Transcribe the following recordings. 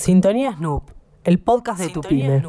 Sintonía Snoop, el podcast de tu pyme.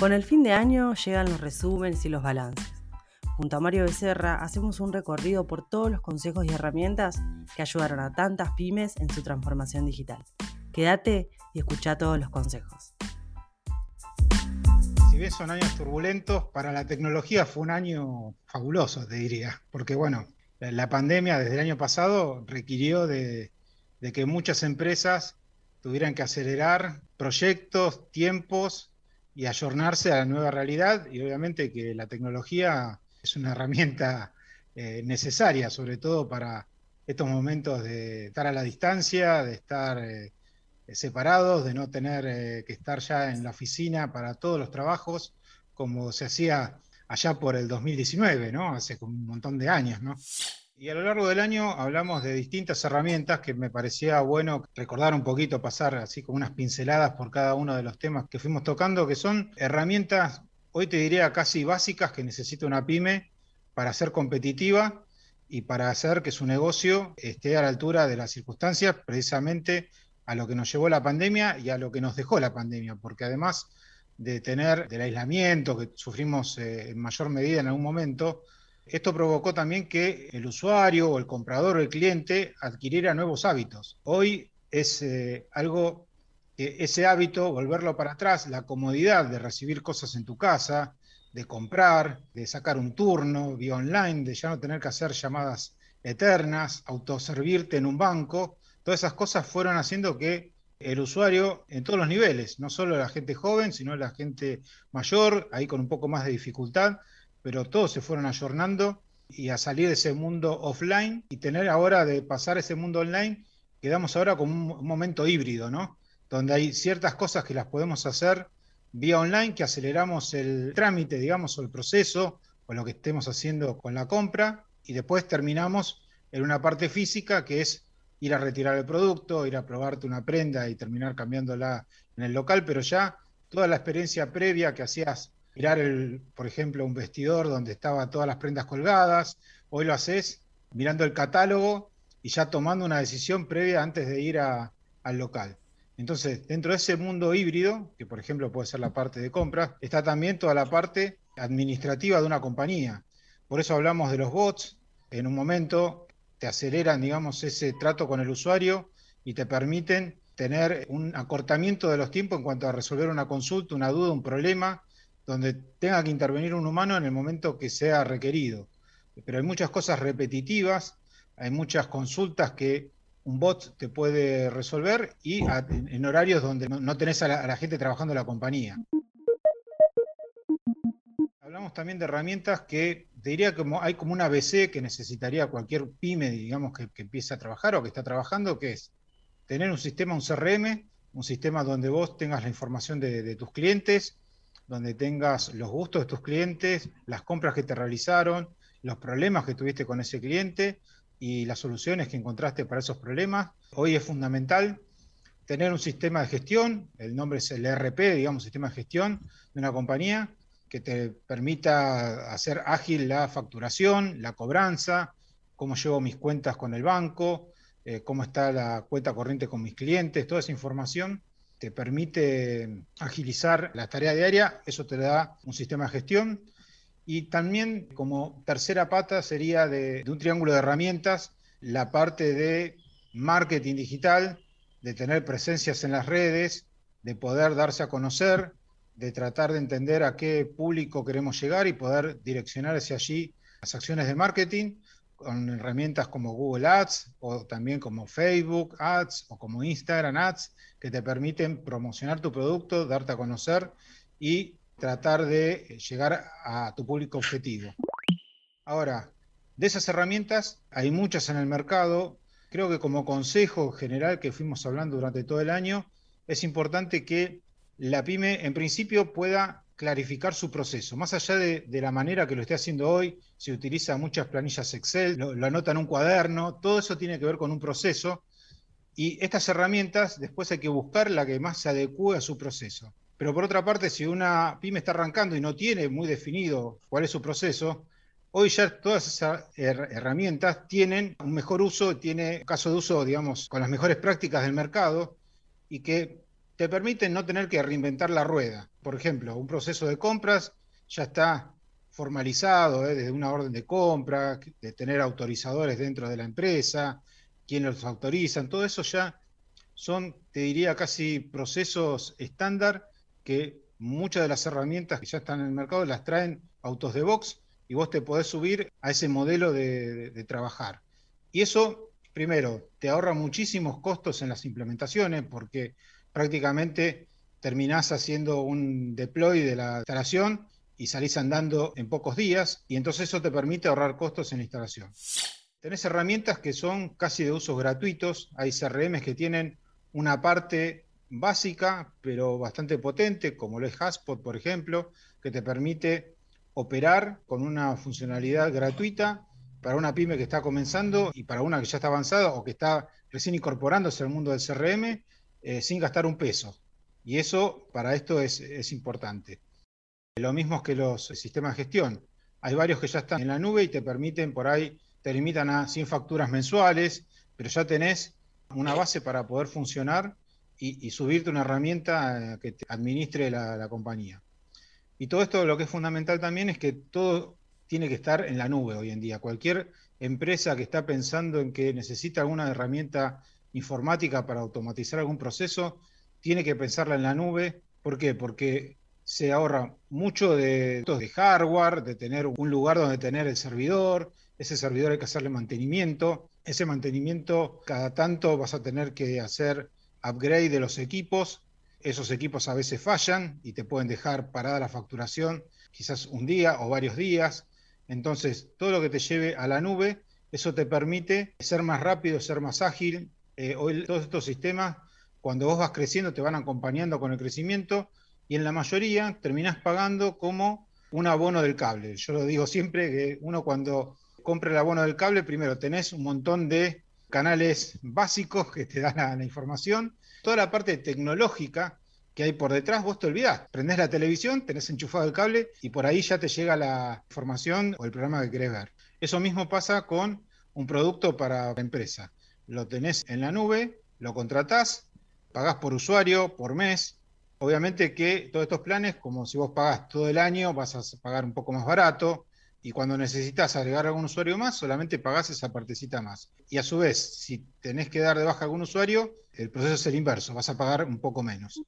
Con el fin de año llegan los resúmenes y los balances. Junto a Mario Becerra hacemos un recorrido por todos los consejos y herramientas que ayudaron a tantas pymes en su transformación digital. Quédate y escucha todos los consejos. Si bien son años turbulentos, para la tecnología fue un año fabuloso, te diría, porque bueno, la pandemia desde el año pasado requirió de, que muchas empresas tuvieran que acelerar proyectos, tiempos y ayornarse a la nueva realidad. Y obviamente que la tecnología es una herramienta eh, necesaria, sobre todo para estos momentos de estar a la distancia, de estar eh, separados, de no tener eh, que estar ya en la oficina para todos los trabajos, como se hacía allá por el 2019, ¿no? Hace un montón de años, ¿no? Y a lo largo del año hablamos de distintas herramientas que me parecía bueno recordar un poquito, pasar así como unas pinceladas por cada uno de los temas que fuimos tocando, que son herramientas, hoy te diría casi básicas que necesita una pyme para ser competitiva y para hacer que su negocio esté a la altura de las circunstancias, precisamente a lo que nos llevó la pandemia y a lo que nos dejó la pandemia, porque además de tener del aislamiento que sufrimos eh, en mayor medida en algún momento, esto provocó también que el usuario o el comprador o el cliente adquiriera nuevos hábitos. Hoy es eh, algo que ese hábito, volverlo para atrás, la comodidad de recibir cosas en tu casa, de comprar, de sacar un turno vía online, de ya no tener que hacer llamadas eternas, autoservirte en un banco, todas esas cosas fueron haciendo que el usuario en todos los niveles, no solo la gente joven, sino la gente mayor, ahí con un poco más de dificultad, pero todos se fueron ayornando y a salir de ese mundo offline y tener ahora de pasar ese mundo online, quedamos ahora como un, momento híbrido, ¿no? Donde hay ciertas cosas que las podemos hacer vía online, que aceleramos el trámite, digamos, o el proceso, o lo que estemos haciendo con la compra, y después terminamos en una parte física que es ir a retirar el producto, ir a probarte una prenda y terminar cambiándola en el local, pero ya toda la experiencia previa que hacías mirar, el, por ejemplo, un vestidor donde estaban todas las prendas colgadas. Hoy lo haces mirando el catálogo y ya tomando una decisión previa antes de ir al local. Entonces, dentro de ese mundo híbrido, que por ejemplo puede ser la parte de compras, está también toda la parte administrativa de una compañía. Por eso hablamos de los bots. En un momento te aceleran, digamos, ese trato con el usuario y te permiten tener un acortamiento de los tiempos en cuanto a resolver una consulta, una duda, un problema, donde tenga que intervenir un humano en el momento que sea requerido. Pero hay muchas cosas repetitivas, hay muchas consultas que un bot te puede resolver y en horarios donde no, tenés a la, gente trabajando en la compañía. Hablamos también de herramientas que te diría que hay como una ABC que necesitaría cualquier pyme, digamos, que, empiece a trabajar o que está trabajando, que es tener un sistema, un CRM, un sistema donde vos tengas la información de tus clientes, donde tengas los gustos de tus clientes, las compras que te realizaron, los problemas que tuviste con ese cliente y las soluciones que encontraste para esos problemas. Hoy es fundamental tener un sistema de gestión, el nombre es el ERP, digamos, sistema de gestión de una compañía, que te permita hacer ágil la facturación, la cobranza, cómo llevo mis cuentas con el banco, eh, cómo está la cuenta corriente con mis clientes, toda esa información te permite agilizar la tarea diaria, eso te da un sistema de gestión. Y también como tercera pata sería de, un triángulo de herramientas, la parte de marketing digital, de tener presencias en las redes, de poder darse a conocer, de tratar de entender a qué público queremos llegar y poder direccionar hacia allí las acciones de marketing con herramientas como Google Ads o también como Facebook Ads o como Instagram Ads que te permiten promocionar tu producto, darte a conocer y tratar de llegar a tu público objetivo. Ahora, de esas herramientas hay muchas en el mercado. Creo que como consejo general que fuimos hablando durante todo el año, es importante que la pyme en principio pueda clarificar su proceso. Más allá de, la manera que lo esté haciendo hoy, se utiliza muchas planillas Excel, lo, anota en un cuaderno, todo eso tiene que ver con un proceso y estas herramientas después hay que buscar la que más se adecue a su proceso. Pero por otra parte, si una pyme está arrancando y no tiene muy definido cuál es su proceso, Hoy ya todas esas herramientas tienen un mejor uso, tiene caso de uso, digamos, con las mejores prácticas del mercado y que te permiten no tener que reinventar la rueda. Por ejemplo, un proceso de compras ya está formalizado ¿eh? desde una orden de compra, de tener autorizadores dentro de la empresa, quienes los autorizan, todo eso ya son, te diría, casi procesos estándar que muchas de las herramientas que ya están en el mercado las traen autos de box y vos te podés subir a ese modelo de, de trabajar. Y eso, primero, te ahorra muchísimos costos en las implementaciones porque prácticamente terminás haciendo un deploy de la instalación y salís andando en pocos días y entonces eso te permite ahorrar costos en la instalación. Tenés herramientas que son casi de usos gratuitos, hay CRMs que tienen una parte básica pero bastante potente, como lo es Haspot, por ejemplo, que te permite operar con una funcionalidad gratuita para una pyme que está comenzando y para una que ya está avanzada o que está recién incorporándose al mundo del CRM eh, sin gastar un peso. Y eso para esto es, importante. Lo mismo que los sistemas de gestión. Hay varios que ya están en la nube y te permiten por ahí, te limitan a 100 facturas mensuales, pero ya tenés una base para poder funcionar y, subirte una herramienta eh, que te administre la, compañía. Y todo esto lo que es fundamental también es que todo tiene que estar en la nube hoy en día. Cualquier empresa que está pensando en que necesita alguna herramienta informática para automatizar algún proceso, tiene que pensarla en la nube. ¿Por qué? Porque se ahorra mucho de, hardware, de tener un lugar donde tener el servidor, ese servidor hay que hacerle mantenimiento, ese mantenimiento cada tanto vas a tener que hacer upgrade de los equipos, esos equipos a veces fallan y te pueden dejar parada la facturación quizás un día o varios días, entonces todo lo que te lleve a la nube, eso te permite ser más rápido, ser más ágil, eh, hoy todos estos sistemas cuando vos vas creciendo te van acompañando con el crecimiento, y en la mayoría terminás pagando como un abono del cable. Yo lo digo siempre que uno cuando compra el abono del cable, primero tenés un montón de canales básicos que te dan la, información, toda la parte tecnológica que hay por detrás, vos te olvidás. Prendés la televisión, tenés enchufado el cable y por ahí ya te llega la información o el programa que querés ver. Eso mismo pasa con un producto para la empresa. Lo tenés en la nube, lo contratás, pagás por usuario, por mes, Obviamente que todos estos planes, como si vos pagás todo el año, vas a pagar un poco más barato y cuando necesitas agregar algún usuario más, solamente pagás esa partecita más. Y a su vez, si tenés que dar de baja algún usuario, el proceso es el inverso, vas a pagar un poco menos.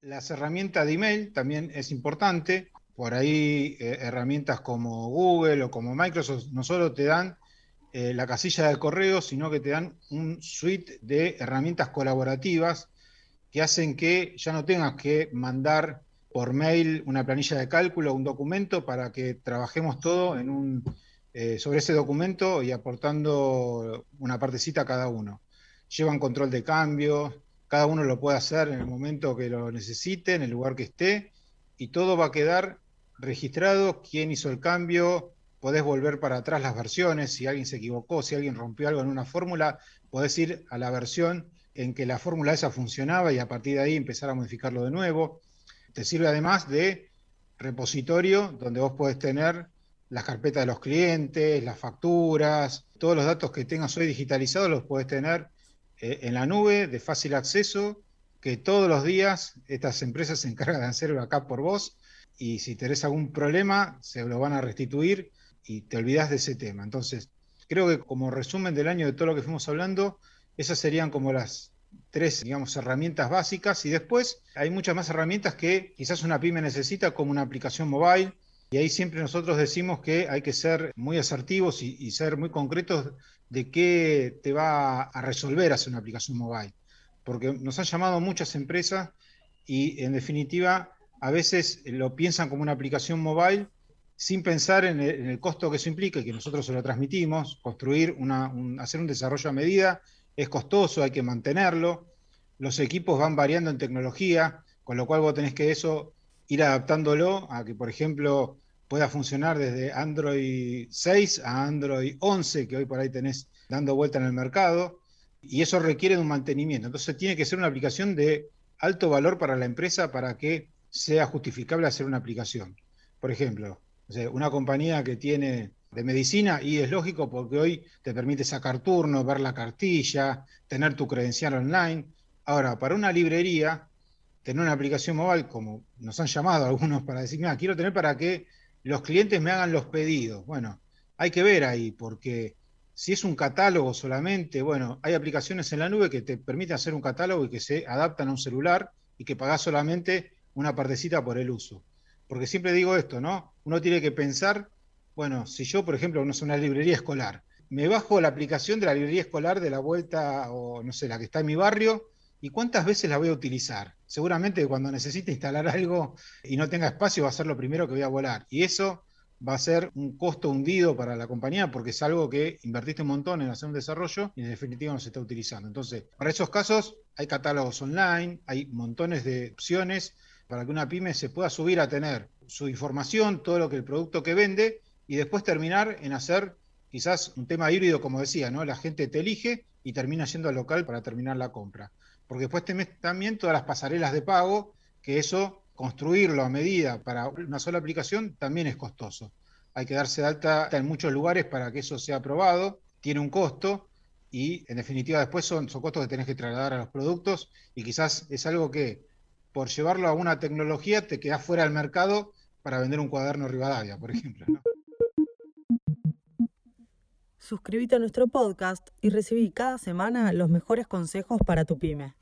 Las herramientas de email también es importante. Por ahí eh, herramientas como Google o como Microsoft no solo te dan eh, la casilla de correo, sino que te dan un suite de herramientas colaborativas que hacen que ya no tengas que mandar por mail una planilla de cálculo un documento para que trabajemos todo en un, eh, sobre ese documento y aportando una partecita a cada uno. Llevan control de cambio, cada uno lo puede hacer en el momento que lo necesite, en el lugar que esté, y todo va a quedar registrado, quién hizo el cambio, podés volver para atrás las versiones, si alguien se equivocó, si alguien rompió algo en una fórmula, podés ir a la versión en que la fórmula esa funcionaba y a partir de ahí empezar a modificarlo de nuevo. Te sirve además de repositorio donde vos podés tener las carpetas de los clientes, las facturas, todos los datos que tengas hoy digitalizados los podés tener eh, en la nube de fácil acceso, que todos los días estas empresas se encargan de hacer acá por vos y si tenés algún problema se lo van a restituir y te olvidas de ese tema. Entonces, creo que como resumen del año de todo lo que fuimos hablando, esas serían como las tres, digamos, herramientas básicas y después hay muchas más herramientas que quizás una pyme necesita como una aplicación mobile y ahí siempre nosotros decimos que hay que ser muy asertivos y, ser muy concretos de qué te va a resolver hacer una aplicación mobile. Porque nos han llamado muchas empresas y en definitiva a veces lo piensan como una aplicación mobile sin pensar en el, costo que eso implica y que nosotros se lo transmitimos, construir una, hacer un desarrollo a medida es costoso, hay que mantenerlo, los equipos van variando en tecnología, con lo cual vos tenés que eso ir adaptándolo a que, por ejemplo, pueda funcionar desde Android 6 a Android 11, que hoy por ahí tenés dando vuelta en el mercado, y eso requiere de un mantenimiento. Entonces tiene que ser una aplicación de alto valor para la empresa para que sea justificable hacer una aplicación. Por ejemplo, una compañía que tiene de medicina y es lógico porque hoy te permite sacar turno, ver la cartilla, tener tu credencial online. Ahora, para una librería, tener una aplicación móvil, como nos han llamado algunos para decir, mira, quiero tener para que los clientes me hagan los pedidos. Bueno, hay que ver ahí, porque si es un catálogo solamente, bueno, hay aplicaciones en la nube que te permiten hacer un catálogo y que se adaptan a un celular y que pagás solamente una partecita por el uso. Porque siempre digo esto, ¿no? Uno tiene que pensar, bueno, si yo, por ejemplo, no sé, una librería escolar, me bajo la aplicación de la librería escolar de la vuelta, o no sé, la que está en mi barrio, ¿y cuántas veces la voy a utilizar? Seguramente cuando necesite instalar algo y no tenga espacio va a ser lo primero que voy a volar. Y eso va a ser un costo hundido para la compañía porque es algo que invertiste un montón en hacer un desarrollo y en definitiva no se está utilizando. Entonces, para esos casos hay catálogos online, hay montones de opciones para que una pyme se pueda subir a tener su información, todo lo que el producto que vende y después terminar en hacer quizás un tema híbrido, como decía, ¿no? La gente te elige y termina yendo al local para terminar la compra. Porque después tenés también todas las pasarelas de pago, que eso construirlo a medida para una sola aplicación también es costoso. Hay que darse alta en muchos lugares para que eso sea aprobado, tiene un costo y en definitiva después son, son costos que tenés que trasladar a los productos y quizás es algo que por llevarlo a una tecnología te quedas fuera del mercado para vender un cuaderno Rivadavia, por ejemplo. ¿no? Suscríbete a nuestro podcast y recibí cada semana los mejores consejos para tu pyme.